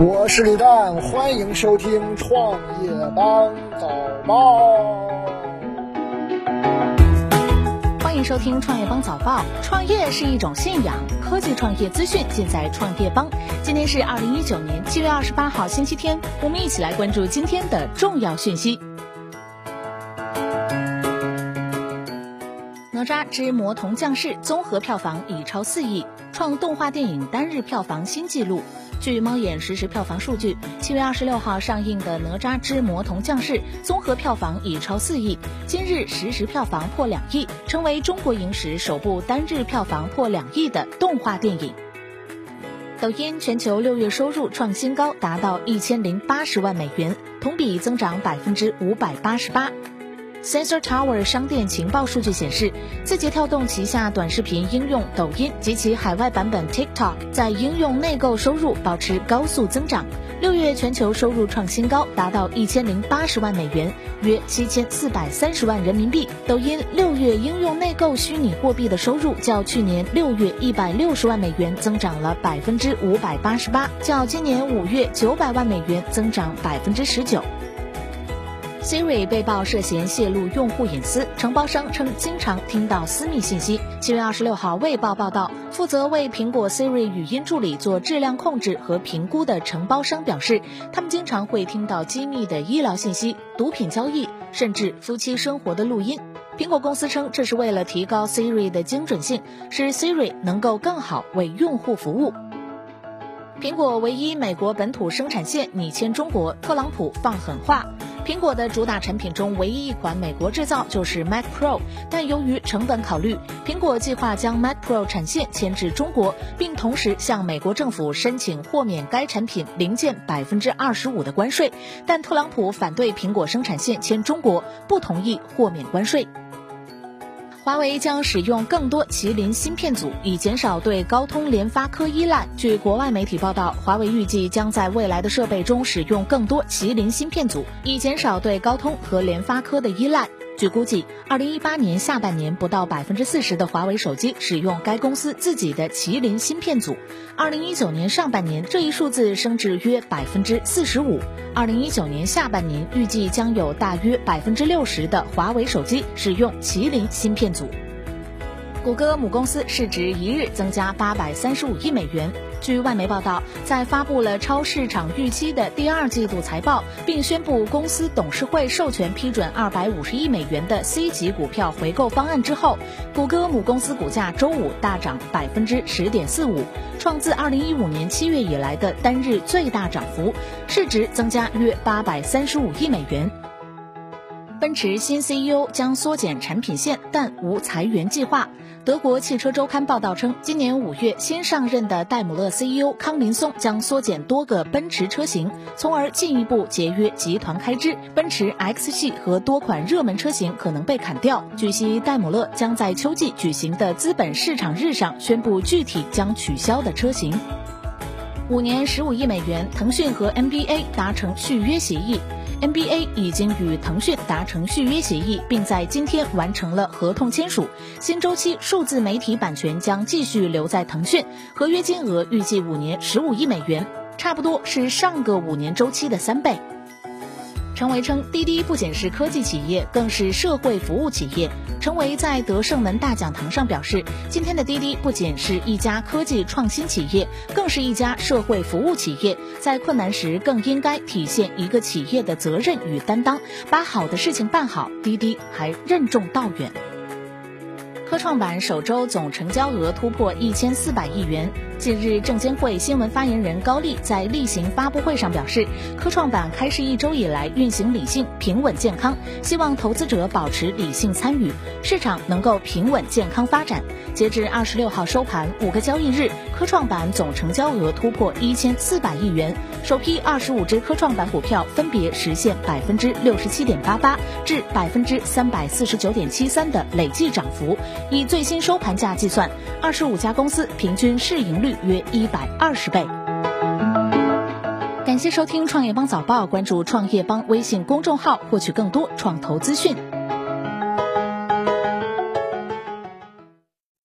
我是李诞，欢迎收听创业邦早报。欢迎收听创业邦早报。创业是一种信仰，科技创业资讯尽在创业邦。今天是二零一九年七月二十八号，星期天，我们一起来关注今天的重要讯息。哪吒之魔童降世综合票房已超四亿，创动画电影单日票房新纪录。据猫眼实时票房数据，七月二十六号上映的《哪吒之魔童降世》综合票房已超四亿，今日实时票房破两亿，成为中国影史首部单日票房破两亿的动画电影。抖音全球六月收入创新高，达到一千零八十万美元，同比增长百分之五百八十八。Sensor Tower 商店情报数据显示，字节跳动旗下短视频应用抖音及其海外版本 TikTok 在应用内购收入保持高速增长。六月全球收入创新高，达到一千零八十万美元，约七千四百三十万人民币。抖音六月应用内购虚拟货币的收入较去年六月一百六十万美元增长了百分之五百八十八，较今年五月九百万美元增长百分之十九。Siri 被曝涉嫌泄露用户隐私，承包商称经常听到私密信息。七月二十六号，《卫报》报道，负责为苹果 Siri 语音助理做质量控制和评估的承包商表示，他们经常会听到机密的医疗信息、毒品交易，甚至夫妻生活的录音。苹果公司称，这是为了提高 Siri 的精准性，使 Siri 能够更好为用户服务。苹果唯一美国本土生产线拟迁中国，特朗普放狠话。苹果的主打产品中唯一一款美国制造就是 Mac Pro，但由于成本考虑，苹果计划将 Mac Pro 产线迁至中国，并同时向美国政府申请豁免该产品零件百分之二十五的关税。但特朗普反对苹果生产线迁中国，不同意豁免关税。华为将使用更多麒麟芯片组，以减少对高通、联发科依赖。据国外媒体报道，华为预计将在未来的设备中使用更多麒麟芯片组，以减少对高通和联发科的依赖。据估计，二零一八年下半年不到百分之四十的华为手机使用该公司自己的麒麟芯片组，二零一九年上半年这一数字升至约百分之四十五，二零一九年下半年预计将有大约百分之六十的华为手机使用麒麟芯片组。谷歌母公司市值一日增加八百三十五亿美元。据外媒报道，在发布了超市场预期的第二季度财报，并宣布公司董事会授权批准二百五十亿美元的 C 级股票回购方案之后，谷歌母公司股价周五大涨百分之十点四五，创自二零一五年七月以来的单日最大涨幅，市值增加约八百三十五亿美元。奔驰新 CEO 将缩减产品线，但无裁员计划。德国汽车周刊报道称，今年五月新上任的戴姆勒 CEO 康林松将缩减多个奔驰车型，从而进一步节约集团开支。奔驰 X 系和多款热门车型可能被砍掉。据悉，戴姆勒将在秋季举行的资本市场日上宣布具体将取消的车型。五年十五亿美元，腾讯和 NBA 达成续约协议。NBA 已经与腾讯达成续约协议，并在今天完成了合同签署。新周期数字媒体版权将继续留在腾讯，合约金额预计五年十五亿美元，差不多是上个五年周期的三倍。陈维称，滴滴不仅是科技企业，更是社会服务企业。陈维在德胜门大讲堂上表示，今天的滴滴不仅是一家科技创新企业，更是一家社会服务企业。在困难时，更应该体现一个企业的责任与担当，把好的事情办好。滴滴还任重道远。科创板首周总成交额突破一千四百亿元。近日，证监会新闻发言人高丽在例行发布会上表示，科创板开市一周以来运行理性、平稳、健康，希望投资者保持理性参与，市场能够平稳健康发展。截至二十六号收盘，五个交易日，科创板总成交额突破一千四百亿元，首批二十五只科创板股票分别实现百分之六十七点八八至百分之三百四十九点七三的累计涨幅。以最新收盘价计算，二十五家公司平均市盈率约一百二十倍。感谢收听创业邦早报，关注创业邦微信公众号，获取更多创投资讯。